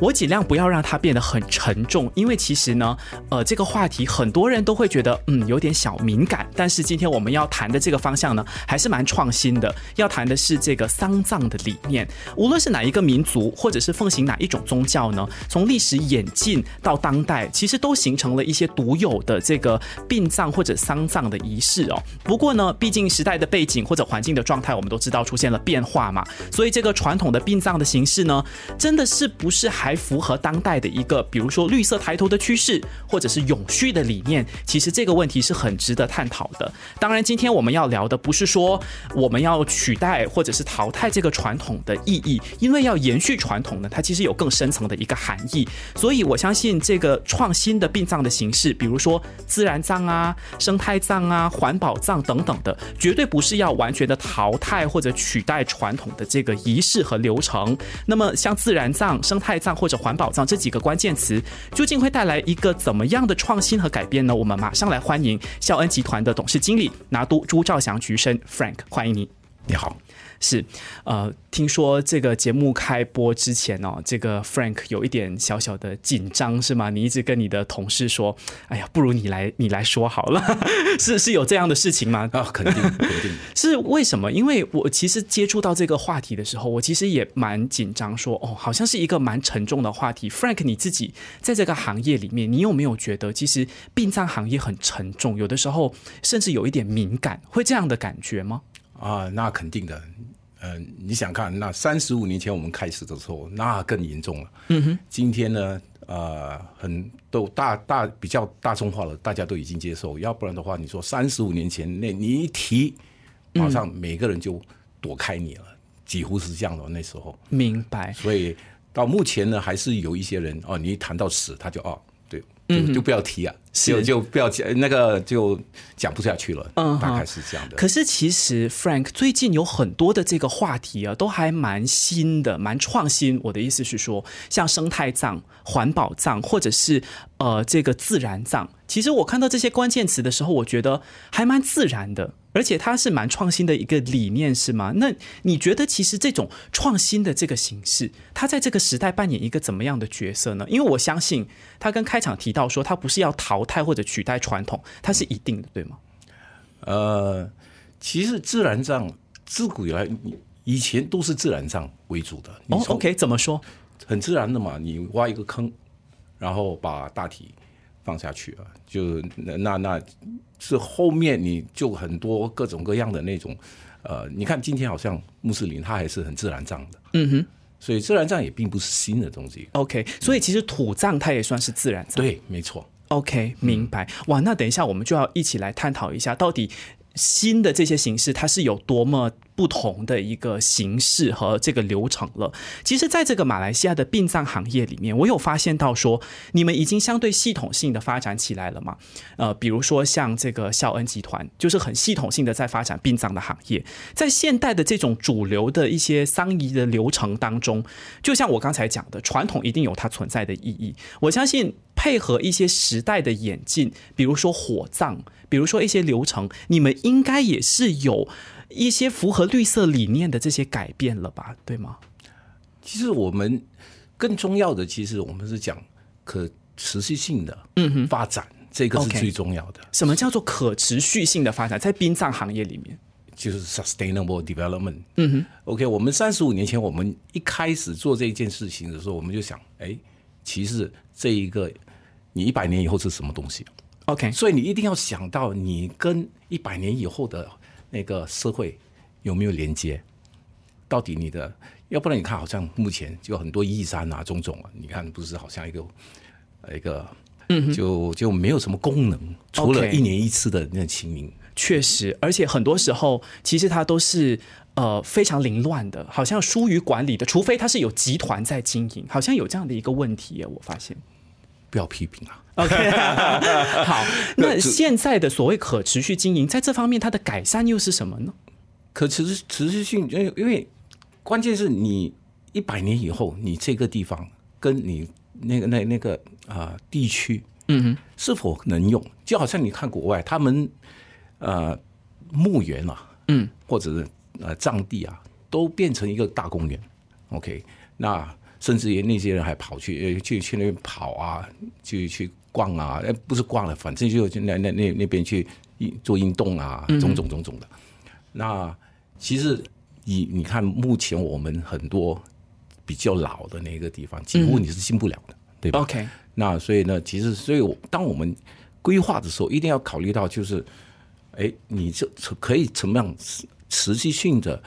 我尽量不要让它变得很沉重，因为其实呢，呃，这个话题很多人都会觉得嗯有点小敏感。但是今天我们要谈的这个方向呢，还是蛮创新的。要谈的是这个丧葬的理念，无论是哪一个民族，或者是奉行哪一种宗教呢，从历史演进到当代，其实都形成了一些独有的这个殡葬或者丧葬的仪式哦。不过呢，毕竟时代的背景或者环境的状态，我们都知道出现了变化嘛，所以这个传统的殡葬的形式呢，真的是不是还还符合当代的一个，比如说绿色抬头的趋势，或者是永续的理念，其实这个问题是很值得探讨的。当然，今天我们要聊的不是说我们要取代或者是淘汰这个传统的意义，因为要延续传统呢，它其实有更深层的一个含义。所以我相信这个创新的殡葬的形式，比如说自然葬啊、生态葬啊、环保葬等等的，绝对不是要完全的淘汰或者取代传统的这个仪式和流程。那么像自然葬、生态葬。或者环保葬这几个关键词，究竟会带来一个怎么样的创新和改变呢？我们马上来欢迎孝恩集团的董事经理拿督朱兆祥局生 Frank，欢迎你。你好。是，呃，听说这个节目开播之前哦，这个 Frank 有一点小小的紧张，是吗？你一直跟你的同事说，哎呀，不如你来，你来说好了，是是有这样的事情吗？啊，肯定 肯定。是为什么？因为我其实接触到这个话题的时候，我其实也蛮紧张，说哦，好像是一个蛮沉重的话题。Frank，你自己在这个行业里面，你有没有觉得其实殡葬行业很沉重，有的时候甚至有一点敏感，会这样的感觉吗？啊，那肯定的。嗯，你想看那三十五年前我们开始的时候，那更严重了。嗯哼，今天呢，呃，很都大大比较大众化了，大家都已经接受。要不然的话，你说三十五年前那你一提，马上每个人就躲开你了，几乎是这样的。那时候，明白。所以到目前呢，还是有一些人哦，你一谈到死，他就哦。就就不要提啊，就就不要讲那个，就讲不下去了。嗯，大概是这样的。可是其实 Frank 最近有很多的这个话题啊，都还蛮新的，蛮创新。我的意思是说，像生态葬、环保葬，或者是呃这个自然葬。其实我看到这些关键词的时候，我觉得还蛮自然的，而且它是蛮创新的一个理念，是吗？那你觉得其实这种创新的这个形式，它在这个时代扮演一个怎么样的角色呢？因为我相信，它跟开场提到说，它不是要淘汰或者取代传统，它是一定的，对吗？呃，其实自然葬自古以来，以前都是自然葬为主的。哦，OK，怎么说？很自然的嘛，你挖一个坑，然后把大体。放下去啊，就那那那是后面你就很多各种各样的那种，呃，你看今天好像穆斯林他还是很自然葬的，嗯哼，所以自然葬也并不是新的东西。OK，所以其实土葬它也算是自然葬，对，没错。OK，明白。哇，那等一下我们就要一起来探讨一下，到底新的这些形式它是有多么。不同的一个形式和这个流程了。其实，在这个马来西亚的殡葬行业里面，我有发现到说，你们已经相对系统性的发展起来了嘛？呃，比如说像这个孝恩集团，就是很系统性的在发展殡葬的行业。在现代的这种主流的一些丧仪的流程当中，就像我刚才讲的，传统一定有它存在的意义。我相信配合一些时代的演进，比如说火葬，比如说一些流程，你们应该也是有。一些符合绿色理念的这些改变了吧，对吗？其实我们更重要的，其实我们是讲可持续性的嗯哼发展，这个是最重要的。什么叫做可持续性的发展？在殡葬行业里面，就是 sustainable development。嗯哼，OK，我们三十五年前我们一开始做这件事情的时候，我们就想，哎，其实这一个你一百年以后是什么东西？OK，所以你一定要想到你跟一百年以后的。那个社会有没有连接？到底你的，要不然你看，好像目前就很多义山啊、种种啊，你看不是好像一个一个，嗯，就就没有什么功能，除了一年一次的那清明。确实，而且很多时候其实它都是呃非常凌乱的，好像疏于管理的，除非它是有集团在经营，好像有这样的一个问题耶，我发现。不要批评啊。OK，好。那现在的所谓可持续经营，在这方面它的改善又是什么呢？可持续持续性，因为因为关键是你一百年以后，你这个地方跟你那个那那个啊、地区，嗯哼，是否能用？就好像你看国外，他们呃墓园啊，嗯，或者是呃葬地啊，都变成一个大公园。OK，那甚至于那些人还跑去呃去去那边跑啊，去去逛啊，哎，不是逛了，反正就去那那那那边去做运动啊，种种种种的。那其实你你看，目前我们很多比较老的那个地方，几乎你是进不了的，对吧？OK，那所以呢，其实所以我当我们规划的时候，一定要考虑到就是，哎，你这可以怎么样持持续性的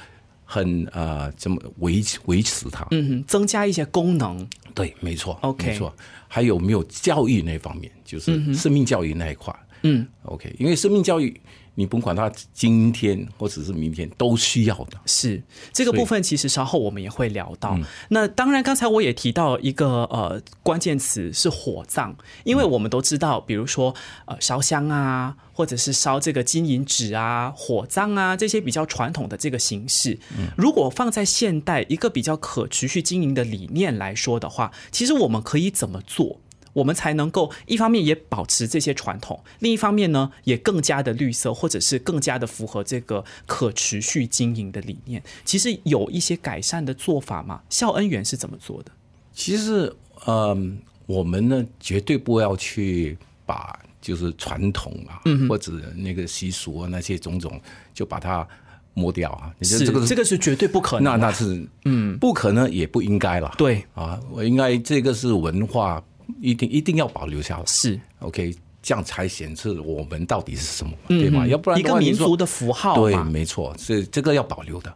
很呃怎么维持维持它？嗯哼，增加一些功能。对，没错 OK 没错。还有没有教育那方面，就是生命教育那一块？嗯，OK，因为生命教育你甭管它今天或者是明天都需要的。是这个部分，其实稍后我们也会聊到。那当然，刚才我也提到一个呃关键词是火葬，因为我们都知道，比如说呃烧香啊，或者是烧这个金银纸啊、火葬啊这些比较传统的这个形式，如果放在现代一个比较可持续经营的理念来说的话，其实我们可以怎么做？我们才能够一方面也保持这些传统，另一方面呢，也更加的绿色，或者是更加的符合这个可持续经营的理念。其实有一些改善的做法嘛？孝恩园是怎么做的？其实，嗯，我们呢绝对不要去把就是传统啊，或者那个习俗啊那些种种，就把它抹掉啊。你是这个这个是绝对不可能的。那那是嗯，不可能也不应该了。对，啊，我应该这个是文化，一定一定要保留下来。是 OK，这样才显示我们到底是什么，对吗？要不然嗯一个民族的符号对，没错，是这个要保留的。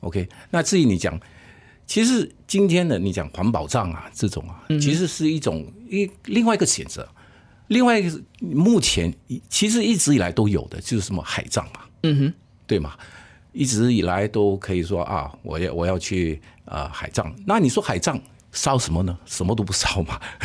OK，那至于你讲，其实今天的你讲环保葬啊，这种啊，嗯其实是一种一另外一个选择。另外一个是目前其实一直以来都有的，就是什么海葬嘛，嗯哼，对吗？一直以来都可以说啊，我要我要去呃海葬。那你说海葬烧什么呢？什么都不烧嘛，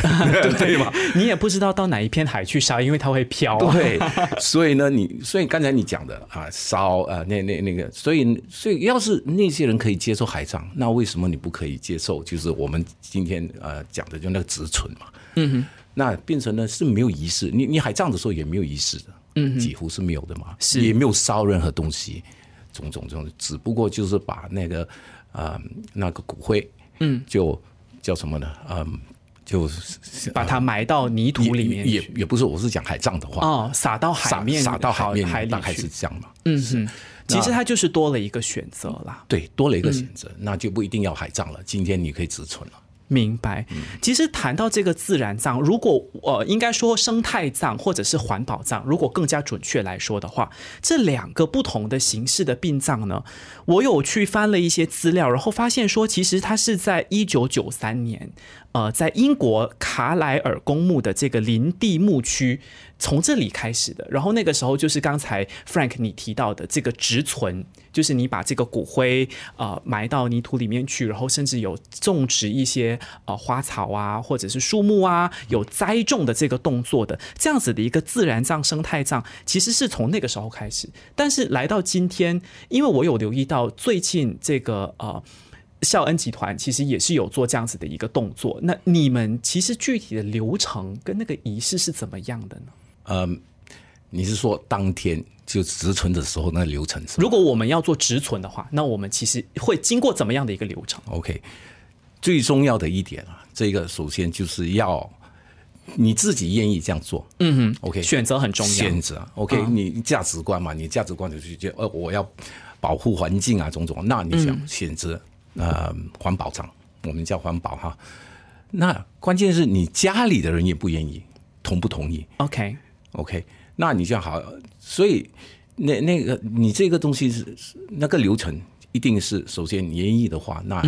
对吗？你也不知道到哪一片海去烧，因为它会飘、啊。对，所以呢，你所以刚才你讲的啊，烧啊，那那那个，所以所以要是那些人可以接受海葬，那为什么你不可以接受？就是我们今天呃讲的就那个植存嘛，嗯哼，那变成呢是没有仪式，你你海葬的时候也没有仪式的，嗯，几乎是没有的嘛，是也没有烧任何东西，种种种，只不过就是把那个呃那个骨灰，嗯，就叫什么呢？嗯，就把它埋到泥土里面也去也也不是，我是讲海葬的话，哦，撒到海撒面，撒到海面，海里大概是。这样嘛。嗯哼，其实它就是多了一个选择啦。对，多了一嗯个选择，那就不一定要海葬了。今天你可以直存了。明白。其实谈到这个自然葬，如果呃，应该说生态葬或者是环保葬，如果更加准确来说的话，这两个不同的形式的殡葬呢，我有去翻了一些资料，然后发现说，其实它是在一九九三年，呃，在英国卡莱尔公墓的这个林地墓区。从这里开始的，然后那个时候就是刚才 Frank 你提到的这个植存，就是你把这个骨灰呃埋到泥土里面去，然后甚至有种植一些呃花草啊，或者是树木啊，有栽种的这个动作的，这样子的一个自然葬、生态葬，其实是从那个时候开始。但是来到今天，因为我有留意到最近这个呃。孝恩集团其实也是有做这样子的一个动作，那你们其实具体的流程跟那个仪式是怎么样的呢？嗯，你是说当天就植存的时候那流程是如果我们要做植存的话，那我们其实会经过怎么样的一个流程？？OK，最重要的一点啊，这个首先就是要你自己愿意这样做。嗯哼，OK，选择很重要。选择 OK，、你价值观嘛，你价值观就是觉得呃我要保护环境啊种种，那你想选择、呃环保厂，我们叫环保哈。那关键是你家里的人也不愿意，同不同意？OK，OK，那你就好，所以那那个你这个东西是是那个流程，一定是首先你愿意的话，那、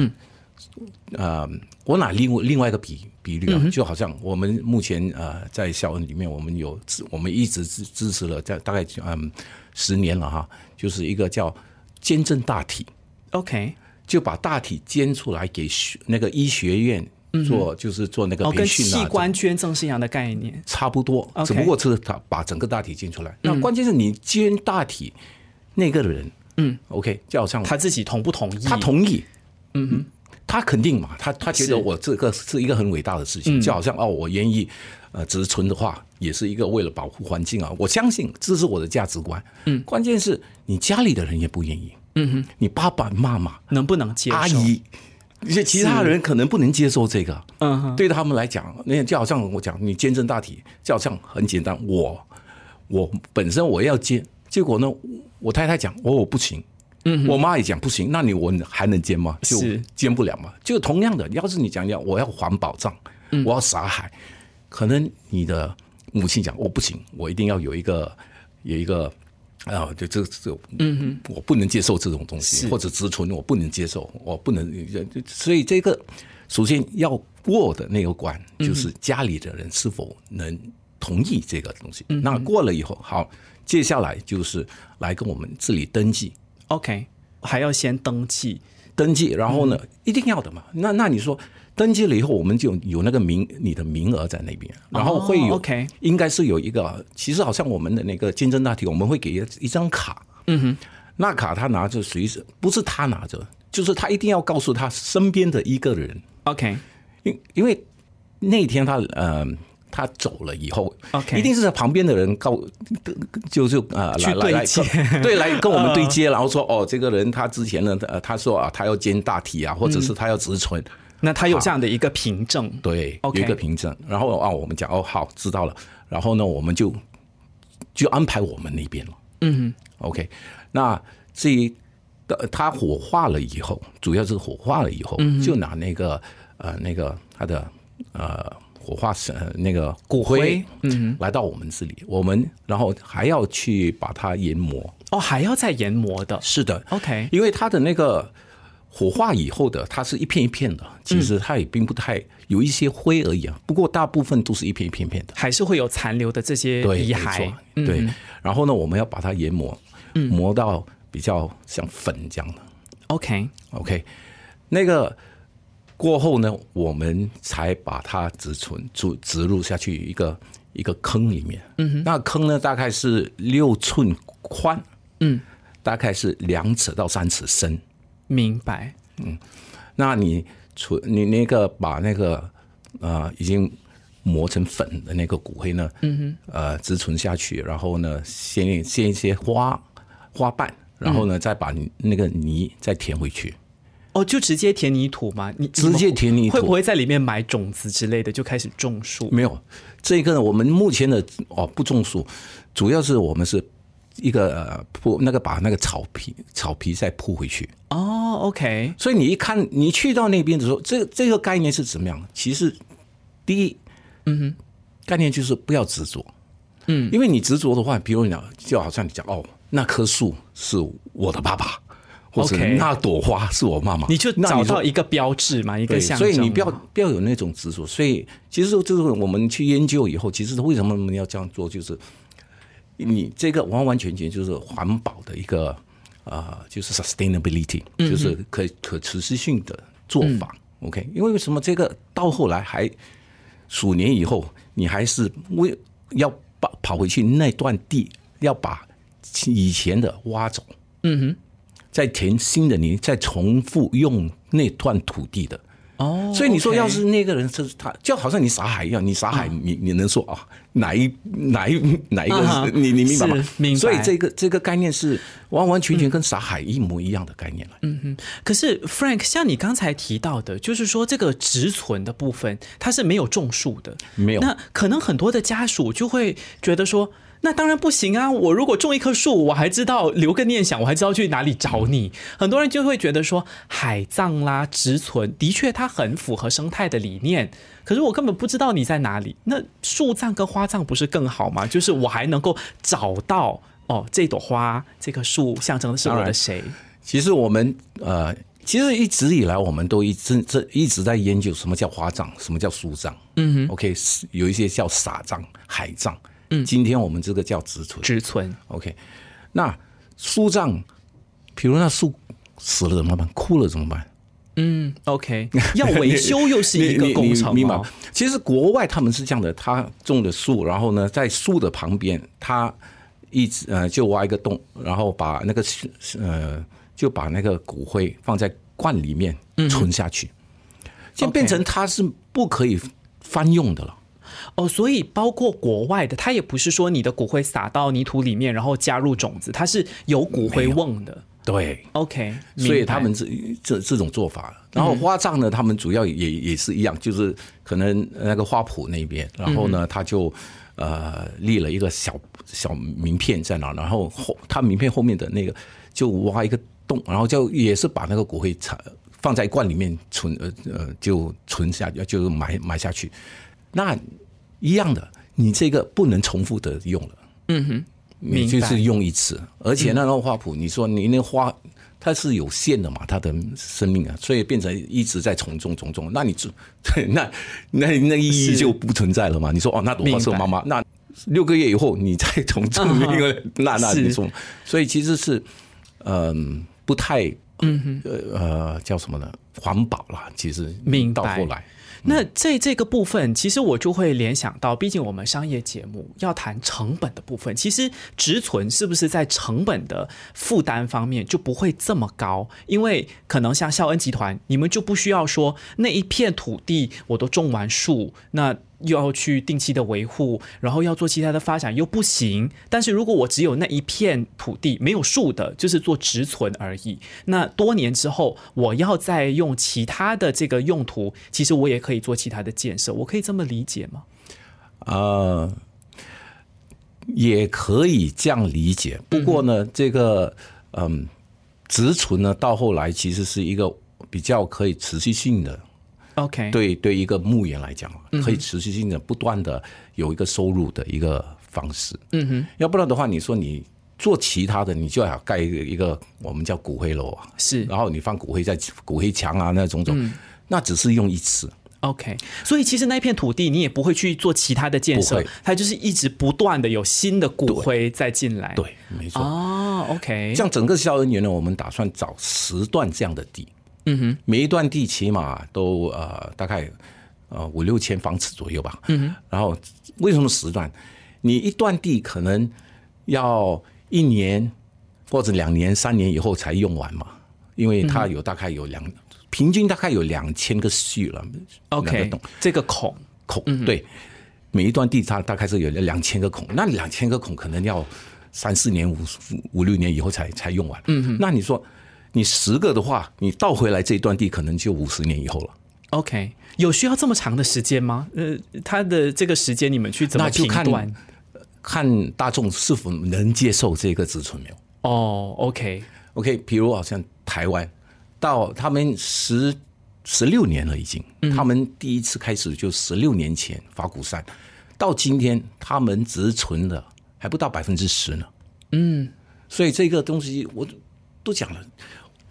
呃，我拿另外另外一个比比率啊，就好像我们目前呃在校恩里面，我们有支我们一直支支持了在大概嗯十年了哈，就是一个叫捐赠大体，OK，就把大体捐出来给学那个医学院做，就是做那个培训啊，器官捐赠是一样的概念。差不多只不过是他把整个大体捐出来。那关键是你捐大体那个人，嗯，OK，就好像他自己同不同意？他同意，嗯哼，他肯定嘛，他他觉得我这个是一个很伟大的事情，就好像哦，我愿意呃植存的话，也是一个为了保护环境啊。我相信这是我的价值观。嗯，关键是你家里的人也不愿意。嗯哼，你爸爸妈妈、能不能接受？阿姨，一些其他人可能不能接受这个。嗯哼，对他们来讲，那就好像我讲，你坚贞大体，就好像很简单。我我本身我要煎，结果呢，我太太讲我我不行，嗯，我妈也讲不行，那你我还能煎吗？就是煎不了嘛。就同样的，要是你讲讲我要环保障，我要撒海，可能你的母亲讲我不行，我一定要有一个有一个。啊，就这这，嗯哼，我不能接受这种东西，或者植存我不能接受，我不能，所以这个首先要过的那个关，就是家里的人是否能同意这个东西。那过了以后，好，接下来就是来跟我们这里登记。OK，还要先登记，登记，然后呢，一定要的嘛。那那你说登记了以后，我们就有那个名，你的名额在那边，然后会有、OK，应该是有一个，其实好像我们的那个竞争大体，我们会给一张卡，嗯哼，那卡他拿着随时不是他拿着，就是他一定要告诉他身边的一个人 OK，因因为那天他呃。他走了以后 OK 一定是在旁边的人告，就就呃去来对接。对来跟我们 对接，然后说哦，这个人他之前呢，呃，他说啊，他要兼大体啊，或者是他要直存，那他有这样的一个凭证，对有一个凭证。然后啊，我们讲哦，好，知道了。然后呢，我们就就安排我们那边了。嗯，OK。那至于呃他火化了以后，主要是火化了以后，就拿那个呃那个他的呃火化是呃那个骨灰，嗯，来到我们这里，我们然后还要去把它研磨。哦，还要再研磨的。是的，OK，因为它的那个火化以后的，它是一片一片的，其实它也并不太有一些灰而已啊。不过大部分都是一片一片片的，还是会有残留的这些遗骸。错，对。然后呢，我们要把它研磨，磨到比较像粉这样的。OK，OK，那个过后呢，我们才把它植存植植入下去一个一个坑里面。嗯哼，那坑呢大概是六寸宽，嗯，大概是两尺到三尺深。明白。嗯那你除你那个把那个呃已经磨成粉的那个骨灰呢，嗯哼，呃植存下去，然后呢先先一些花花瓣，然后呢、再把你那个泥再填回去。哦，就直接填泥土吗？你直接填泥土会不会在里面买种子之类的就开始种树？没有，这个呢，我们目前的哦不种树，主要是我们是一个呃铺那个把那个草皮草皮再铺回去。哦，OK，所以你一看，你去到那边的时候，这这个概念是怎么样？其实第一，嗯哼，概念就是不要执着，嗯，因为你执着的话，比如讲，就好像你讲哦，那棵树是我的爸爸，或者 OK 那朵花是我妈妈，你就找到一个标志嘛，一个对，象征。所以你不要不要有那种执着。所以其实就是我们去研究以后，其实为什么我们要这样做，就是你这个完完全全就是环保的一个啊、呃就是 sustainability，就是可可持续性的做法。OK，因为为什么这个到后来还数年以后，你还是为要跑跑回去那段地，要把以前的挖走，嗯哼，再填新的泥，再重复用那段土地的。哦，所以你说，要是那个人是他，就好像你撒海一样，你撒海，你你能说啊，哪一哪一哪一个？你你明白吗？明白所以这个这个概念是完完全全跟撒海一模一样的概念了。嗯，可是 Frank，像你刚才提到的，就是说这个植存的部分，它是没有种树的，没有那可能很多的家属就会觉得说。那当然不行啊！我如果种一棵树，我还知道留个念想，我还知道去哪里找你。很多人就会觉得说，海葬啦、植存，的确它很符合生态的理念。可是我根本不知道你在哪里。那树葬跟花葬不是更好吗？就是我还能够找到哦，这朵花、这棵树象征的是我的谁？其实我们呃，其实一直以来我们都一直这一直在研究什么叫花葬，什么叫树葬。嗯哼，OK，有一些叫撒葬、海葬。嗯，今天我们这个叫植存。植存 OK，那树葬，比如那树死了怎么办？枯了怎么办？嗯 OK，要维修又是一个工程你明白哦。？其实国外他们是这样的，他种的树，然后呢，在树的旁边，他一直呃就挖一个洞，然后把那个呃就把那个骨灰放在罐里面存下去，现在变成它是不可以翻用的了。哦，所以包括国外的，它也不是说你的骨灰撒到泥土里面，然后加入种子，它是有骨灰瓮的。对，OK，所以他们这这这种做法，然后花葬呢，他们主要也也是一样，就是可能那个花圃那边，然后呢，他就呃立了一个小小名片在那，然后后他名片后面的那个就挖一个洞，然后就也是把那个骨灰藏放在罐里面存呃呃就存下就埋埋下去，那一样的，你这个不能重复的用了。嗯哼。你就是用一次，而且那个花圃，你说你那花它是有限的嘛，它的生命啊，所以变成一直在重种重种，那你就对 那那那意义就不存在了嘛？你说哦，那朵花是我妈妈，那六个月以后你再重种 那个，那那你说，所以其实是嗯不太嗯呃呃叫什么呢？环保啦，其实到后来。那在这个部分，其实我就会联想到，毕竟我们商业节目要谈成本的部分，其实植存是不是在成本的负担方面就不会这么高？因为可能像孝恩集团，你们就不需要说那一片土地我都种完树，那。又要去定期的维护，然后要做其他的发展又不行。但是如果我只有那一片土地没有树的，就是做植存而已。那多年之后，我要再用其他的这个用途，其实我也可以做其他的建设。我可以这么理解吗？呃，也可以这样理解。不过呢，这个嗯，植存呢，到后来其实是一个比较可以持续性的。OK，对对，一个牧园来讲，可以持续性的不断的有一个收入的一个方式。嗯哼，要不然的话，你说你做其他的，你就要盖一个一个我们叫骨灰楼啊，是，然后你放骨灰在骨灰墙啊那种种，那只是用一次。OK，所以其实那片土地你也不会去做其他的建设，它就是一直不断的有新的骨灰再进来。对，没错。哦，OK，像整个孝恩园呢，我们打算找十段这样的地。嗯哼，每一段地起码都呃大概呃五六千方尺左右吧。嗯哼，然后为什么十段？你一段地可能要一年或者两年、三年以后才用完嘛？因为它有大概有两平均大概有两千个序了。OK，这个孔孔对，每一段地它大概是有两千个孔，那两千个孔可能要三四年、五五六年以后才才用完。嗯哼，那你说？你十个的话，你倒回来这一段地可能就五十年以后了。OK，有需要这么长的时间吗？呃，他的这个时间你们去怎么评断？看大众是否能接受这个植存没有？哦，OK，OK，比如好像台湾，到他们十十六年了已经，他们第一次开始就十六年前法古山，到今天他们植存了还不到百分之十呢。嗯，所以这个东西我都讲了。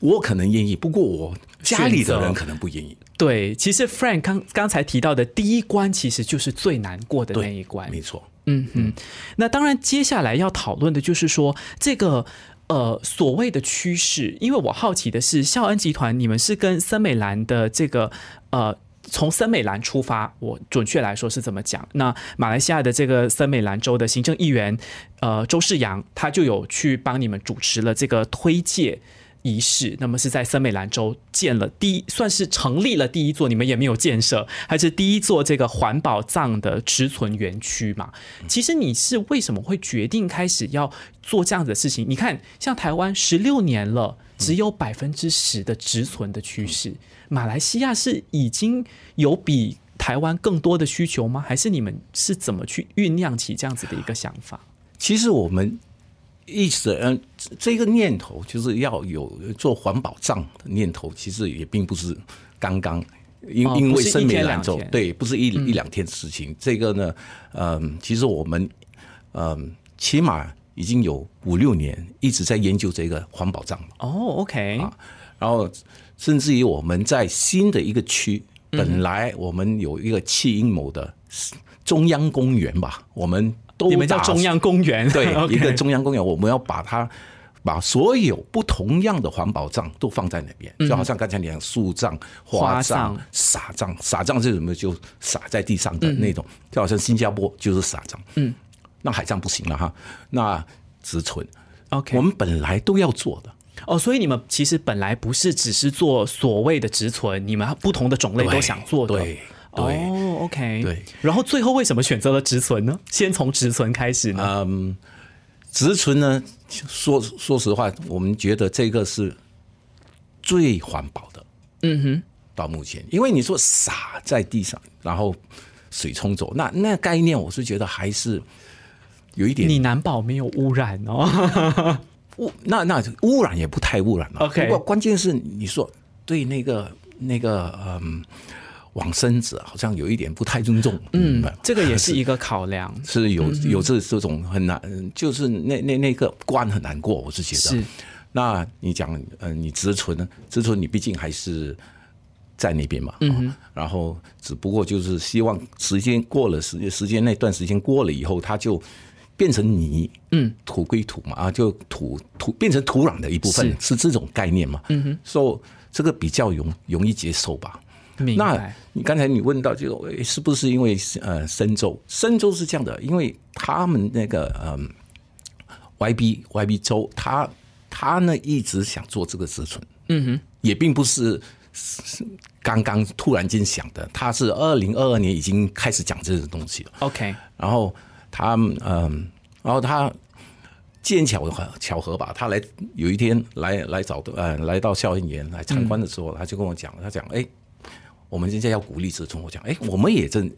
我可能愿意，不过我家里的人可能不愿意。对，其实 Frank 刚刚才提到的第一关，其实就是最难过的那一关。没错，嗯嗯。那当然，接下来要讨论的就是说这个呃所谓的趋势，因为我好奇的是，孝恩集团你们是跟森美兰的这个呃从森美兰出发，我准确来说是怎么讲？那马来西亚的这个森美兰州的行政议员呃周世阳，他就有去帮你们主持了这个推介。仪式，那么是在森美兰州建了第一，算是成立了第一座，你们也没有建设，还是第一座这个环保葬的植存园区嘛？其实你是为什么会决定开始要做这样子的事情？你看，像台湾十六年了，只有百分之十的植存的趋势，马来西亚是已经有比台湾更多的需求吗？还是你们是怎么去酝酿起这样子的一个想法？其实我们。一直，嗯，这个念头就是要有做环保账的念头，其实也并不是刚刚，因因为生美兰州，对，不是一一两天的事情。这个呢，嗯，其实我们，嗯，起码已经有五六年一直在研究这个环保账哦，OK，啊，然后甚至于我们在新的一个区，本来我们有一个弃阴谋的中央公园吧，我们。你们叫中央公园，对，一个中央公园，我们要把它把所有不同样的环保葬都放在那边，就好像刚才你讲树葬、花葬、撒葬，撒葬是什么？就撒在地上的那种，就好像新加坡就是撒葬，那海葬不行了哈，那植存，OK，我们本来都要做的，哦，所以你们其实本来不是只是做所谓的植存，你们不同的种类都想做的。对对哦，OK，对。然后最后为什么选择了植存呢？先从植存开始呢？嗯，植存呢，说说实话，我们觉得这个是最环保的。嗯哼，到目前，因为你说撒在地上，然后水冲走，那那概念我是觉得还是有一点你难保没有污染哦。污那那污染也不太污染了。OK 不过关键是你说对那个那个嗯往生者好像有一点不太尊重。嗯嗯，这个也是 一个考量。是有有这这种很难，就是那那那个关很难过，我是觉得。是那你讲，呃，你植存，植存你毕竟还是在那边嘛，嗯、然后只不过就是希望时间过了时时间那段时间过了以后，它就变成泥，嗯，土归土嘛，啊，就土土变成土壤的一部分，是这种概念嘛，嗯哼，所以这个比较容容易接受吧。那。你刚才你问到这个是不是因为呃深州？深州是这样的，因为他们那个嗯 YB YB 州，他他呢一直想做这个植存，嗯哼，也并不是是刚刚突然间想的，他是二零二二年已经开始讲这个东西了。OK，然后他嗯，然后他见巧合巧合吧，他来有一天来来找的呃来到校园来参观的时候，他就跟我讲，他讲哎。我们现在要鼓励植村，我讲，哎，我们也正，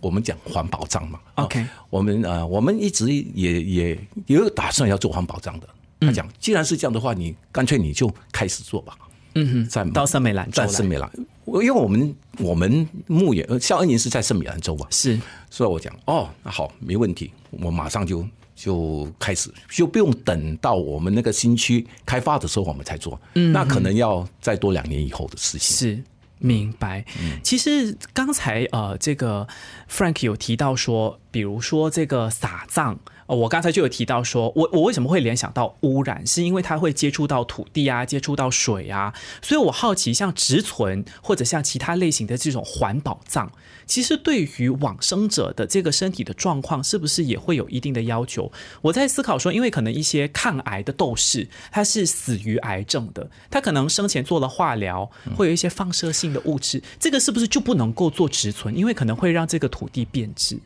我们讲环保账嘛 OK 啊我们呃，我们一直也也也有打算要做环保账的。他讲，既然是这样的话，你干脆你就开始做吧。嗯哼，在到圣美兰在圣美兰，因为我们我们牧野呃孝恩营是在圣美兰州嘛，是所以我讲哦，那好，没问题，我马上就就开始，就不用等到我们那个新区开发的时候我们才做，嗯，那可能要再多两年以后的事情。是。明白。其实刚才呃，这个 Frank 有提到说，比如说这个撒葬。呃我刚才就有提到说，我我为什么会联想到污染，是因为它会接触到土地啊，接触到水啊，所以我好奇，像植存或者像其他类型的这种环保葬，其实对于往生者的这个身体的状况，是不是也会有一定的要求？我在思考说，因为可能一些抗癌的斗士，他是死于癌症的，他可能生前做了化疗，会有一些放射性的物质，这个是不是就不能够做植存？因为可能会让这个土地变质。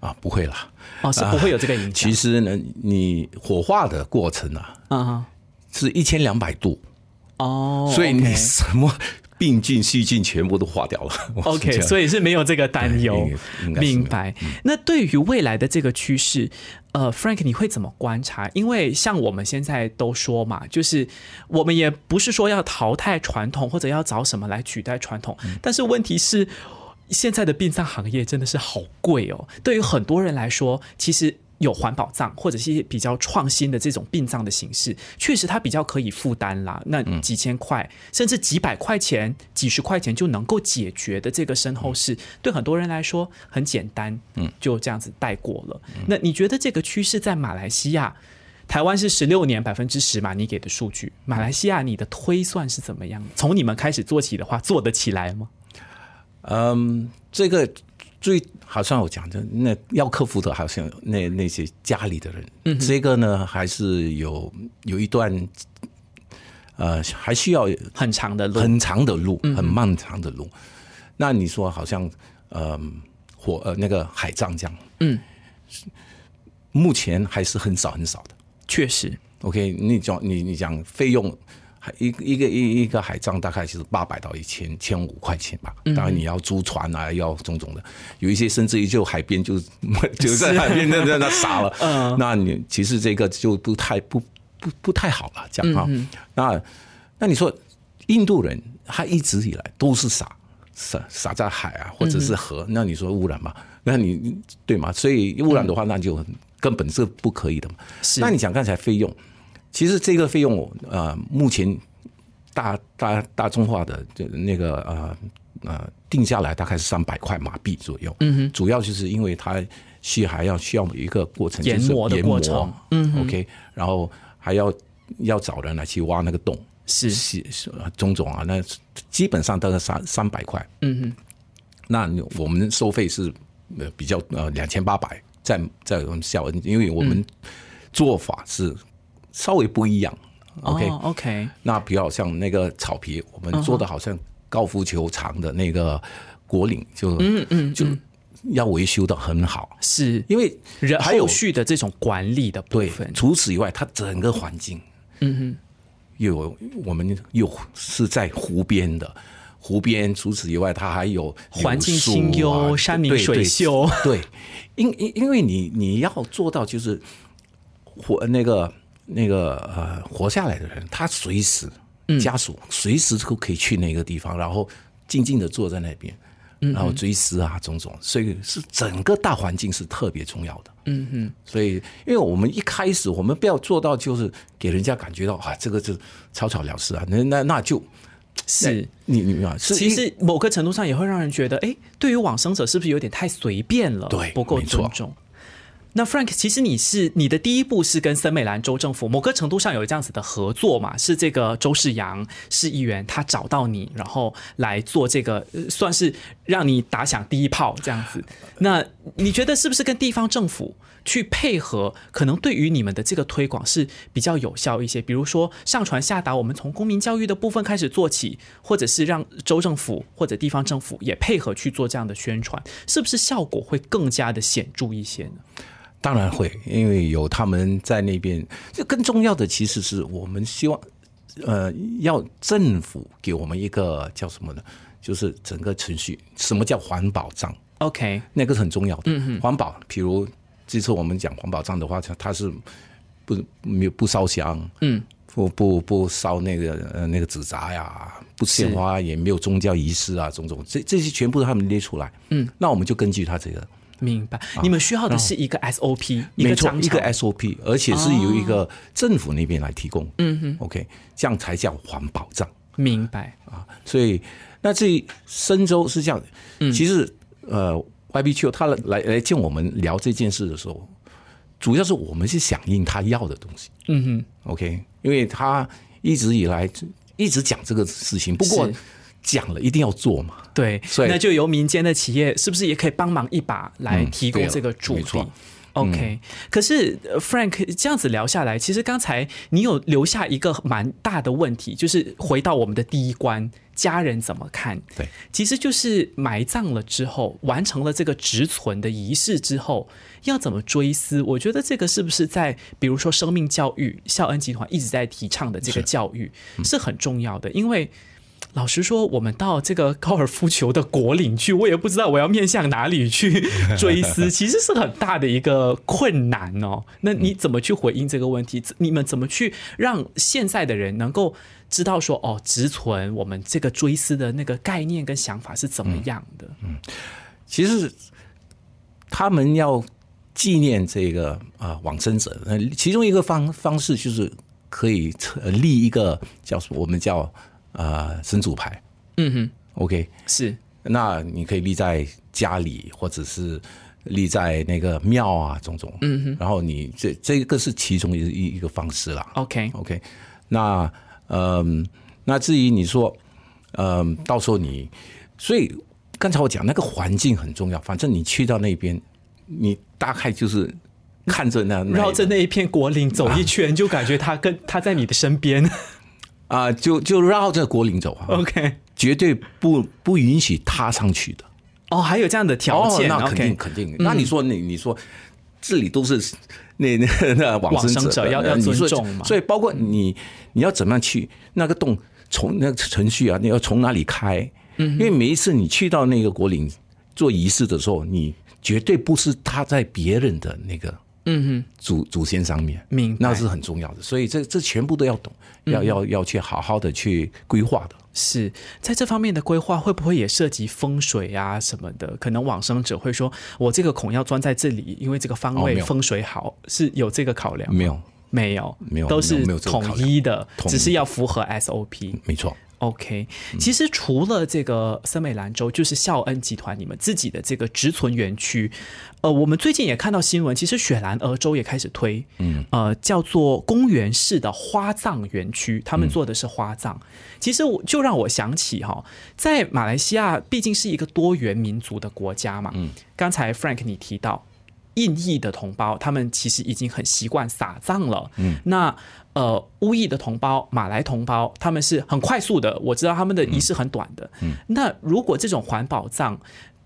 啊，不会啦，哦，是不会有这个影响。其实呢，你火化的过程啊，嗯，是一千两百度，哦，所以你什么病菌、细菌全部都化掉了。OK，所以是没有这个担忧明白。那对于未来的这个趋势，呃，Frank，你会怎么观察？因为像我们现在都说嘛，就是我们也不是说要淘汰传统，或者要找什么来取代传统，嗯但是问题是。现在的殡葬行业真的是好贵哦，对于很多人来说，其实有环保葬或者是一些比较创新的这种殡葬的形式，确实它比较可以负担啦。那几千块、甚至几百块钱、几十块钱就能够解决的这个身后事，对很多人来说很简单，嗯，就这样子带过了。那你觉得这个趋势在马来西亚？台湾是十六年百分之十嘛，你给的数据。马来西亚你的推算是怎么样？从你们开始做起的话，做得起来吗？嗯，这个最好像我讲的，那要克服的，好像那那些家里的人，嗯这个呢还是有有一段，呃，还需要很长的路，很长的路，嗯很漫长的路。那你说好像，呃，火呃那个海葬这样，嗯，目前还是很少很少的。确实，OK，你讲你你讲费用，还一个一个一一个海葬大概就是八百到一千千五块钱吧。当然你要租船啊，要种种的，有一些甚至于就海边就 就在海边那那那傻了。嗯，那你其实这个就不太不不不太好了，这样哈。那那你说印度人他一直以来都是傻撒撒在海啊，或者是河，那你说污染嘛？那你对吗？所以污染的话，那就根本是不可以的嘛。是那你讲刚才费用，其实这个费用呃，目前大大大众化的就那个呃呃定下来大概是三百块马币左右。嗯哼，主要就是因为它需还要需要一个过程，就是研磨的研过程。嗯，OK，然后还要要找人来去挖那个洞，是。是是种种啊，那基本上大概三三百块。嗯哼，那我们收费是呃比较呃两千八百，在在我们校恩，因为我们做法是稍微不一样。OK，、哦，OK，那比较像那个草皮，我们做的好像高尔夫球场的那个果岭，就嗯嗯，就要维修的很好，是。因为人还有后续的这种管理的部分，，除此以外，它整个环境，嗯哼，又有我们又是在湖边的。湖边，除此以外，它还有环境清幽啊山明水秀。对，因因因为你你要做到就是活那个那个呃活下来的人，他随时嗯家属随时都可以去那个地方，然后静静的坐在那边，嗯然后追思啊种种，所以是整个大环境是特别重要的。嗯哼，所以因为我们一开始我们不要做到就是给人家感觉到啊这个就草草了事啊，那那那就是你你啊，是其实某个程度上也会让人觉得，哎，对于往生者是不是有点太随便了？对不够尊重。那 Frank，其实你是你的第一步是跟森美兰州政府某个程度上有这样子的合作嘛？是这个周世阳市议员他找到你，然后来做这个，算是让你打响第一炮这样子。那你觉得是不是跟地方政府去配合，可能对于你们的这个推广是比较有效一些？比如说上传下达，我们从公民教育的部分开始做起，或者是让州政府或者地方政府也配合去做这样的宣传，是不是效果会更加的显著一些呢？当然会，因为有他们在那边。这更重要的其实是我们希望，呃，要政府给我们一个叫什么呢？就是整个程序，什么叫环保账？OK，那个是很重要的。嗯环保，比如这次我们讲环保账的话，它它是不没有不烧香，嗯，不不不烧那个呃那个纸扎呀，不献花，也没有宗教仪式啊，种种，这这些全部他们列出来。嗯，那我们就根据他这个。明白。你们需要的是一个 SOP，一没错，一个。SOP，而且是由一个政府那边来提供。嗯哼，OK，这样才叫环保账明白。啊。所以，那至于深州是这样，其实呃，YBQ 他来来来见我们聊这件事的时候，主要是我们是响应他要的东西。嗯哼，OK，因为他一直以来一直讲这个事情，不过是讲了一定要做嘛。对，所以那就由民间的企业是不是也可以帮忙一把来嗯提供这个助力？OK，、可是呃 Frank 这样子聊下来，其实刚才你有留下一个蛮大的问题，就是回到我们的第一关，家人怎么看？对，其实就是埋葬了之后，完成了这个植存的仪式之后，要怎么追思？我觉得这个是不是在比如说生命教育，孝恩集团一直在提倡的这个教育是很重要的，因为。老实说，我们到这个高尔夫球的国岭去，我也不知道我要面向哪里去追思，其实是很大的一个困难哦。那你怎么去回应这个问题？你们怎么去让现在的人能够知道说，哦，直存我们这个追思的那个概念跟想法是怎么样的？嗯其实他们要纪念这个啊、呃往生者，那其中一个方方式就是可以呃立一个叫什么，我们叫呃神主牌。嗯哼，，OK，是。那你可以立在家里，或者是立在那个庙啊，种种，嗯哼，然后你这这个是其中一一一个方式啦，OK，OK，那嗯，那至于你说，嗯，到时候你，所以刚才我讲那个环境很重要，反正你去到那边，你大概就是看着那绕着那一片果岭走一圈，就感觉他跟他在你的身边。啊、就就绕着国岭走啊，OK，绝对不不允许踏上去的。哦，还有这样的条件、哦、那肯定肯定。那你说你你说这里都是那 那那往往生者者要要尊重嘛所以包括你你要怎么样去那个洞从那个程序啊，你要从哪里开？嗯因为每一次你去到那个国岭做仪式的时候，你绝对不是踏在别人的那个嗯哼，祖祖先上面，明那是很重要的。所以这这全部都要懂，要要要去好好的去规划的。是在这方面的规划，会不会也涉及风水啊什么的？可能往生者会说，我这个孔要钻在这里，因为这个方位风水好，是有这个考量？没有，没有，没有都是统一的，只是要符合 SOP。没错。OK，其实除了这个森美兰州，就是孝恩集团你们自己的这个植存园区，呃，我们最近也看到新闻，其实雪兰莪州也开始推，嗯，呃，叫做公园式的花葬园区，他们做的是花葬。其实我就让我想起哈，在马来西亚毕竟是一个多元民族的国家嘛，嗯，刚才 Frank 你提到。印裔的同胞，他们其实已经很习惯撒葬了。嗯，那呃，乌裔的同胞、马来同胞，他们是很快速的，我知道他们的仪式很短的。嗯，那如果这种环保葬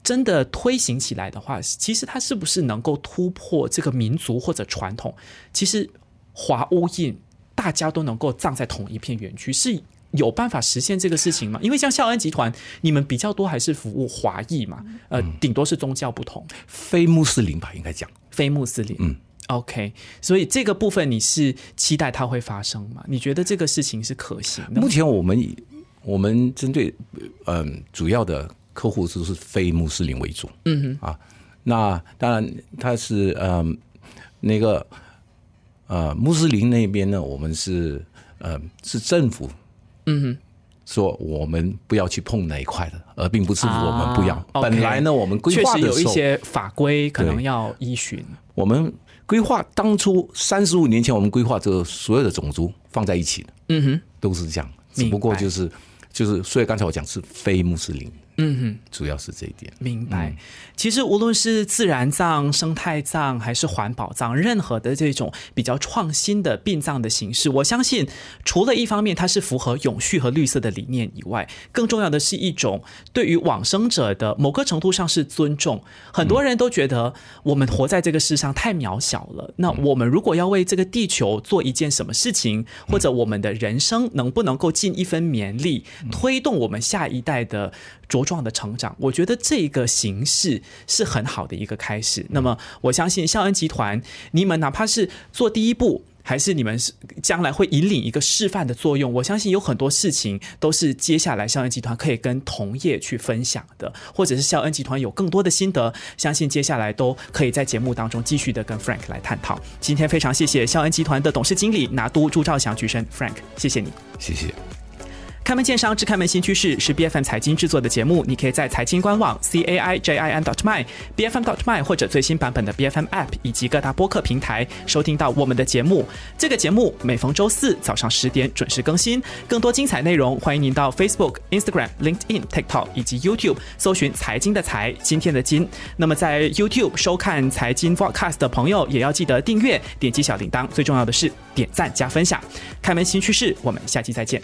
真的推行起来的话，其实它是不是能够突破这个民族或者传统？其实华乌印大家都能够葬在同一片园区是。有办法实现这个事情吗？因为像孝恩集团，你们比较多还是服务华裔嘛，呃，顶多是宗教不同，非穆斯林吧，应该讲非穆斯林。嗯，OK，所以这个部分你是期待它会发生吗？你觉得这个事情是可行的？目前我们以我们针对嗯主要的客户都是非穆斯林为主。嗯哼啊，那当然他是嗯那个呃穆斯林那边呢，我们是呃是政府。嗯哼，说我们不要去碰那一块的，而并不是我们不要。本来呢，我们规划有一些法规可能要依循。我们规划当初三十五年前，我们规划这所有的种族放在一起的，嗯哼，都是这样。只不过就是就是，所以刚才我讲是非穆斯林。嗯哼，主要是这一点。明白。其实无论是自然葬、生态葬还是环保葬，任何的这种比较创新的殡葬的形式，我相信，除了一方面它是符合永续和绿色的理念以外，更重要的是一种对于往生者的某个程度上是尊重。很多人都觉得我们活在这个世上太渺小了，那我们如果要为这个地球做一件什么事情，或者我们的人生能不能够尽一分绵力，推动我们下一代的。茁壮的成长，我觉得这个形式是很好的一个开始。那么，我相信孝恩集团，你们哪怕是做第一步，还是你们是将来会引领一个示范的作用，我相信有很多事情都是接下来孝恩集团可以跟同业去分享的，或者是孝恩集团有更多的心得，相信接下来都可以在节目当中继续的跟 Frank 来探讨。今天非常谢谢孝恩集团的董事经理拿督朱兆祥举身，Frank，谢谢你，谢谢。开门见山，只开门新趋势是 B F M 财经制作的节目。你可以在财经官网 c a i j i n dot my b f m dot my 或者最新版本的 B F M App 以及各大播客平台收听到我们的节目。这个节目每逢周四早上十点准时更新。更多精彩内容，欢迎您到 Facebook、Instagram、LinkedIn、TikTok 以及 YouTube 搜寻“财经的财，今天的金”。那么在 YouTube 收看财经 Podcast 的朋友，也要记得订阅、点击小铃铛，最重要的是点赞加分享。开门新趋势，我们下期再见。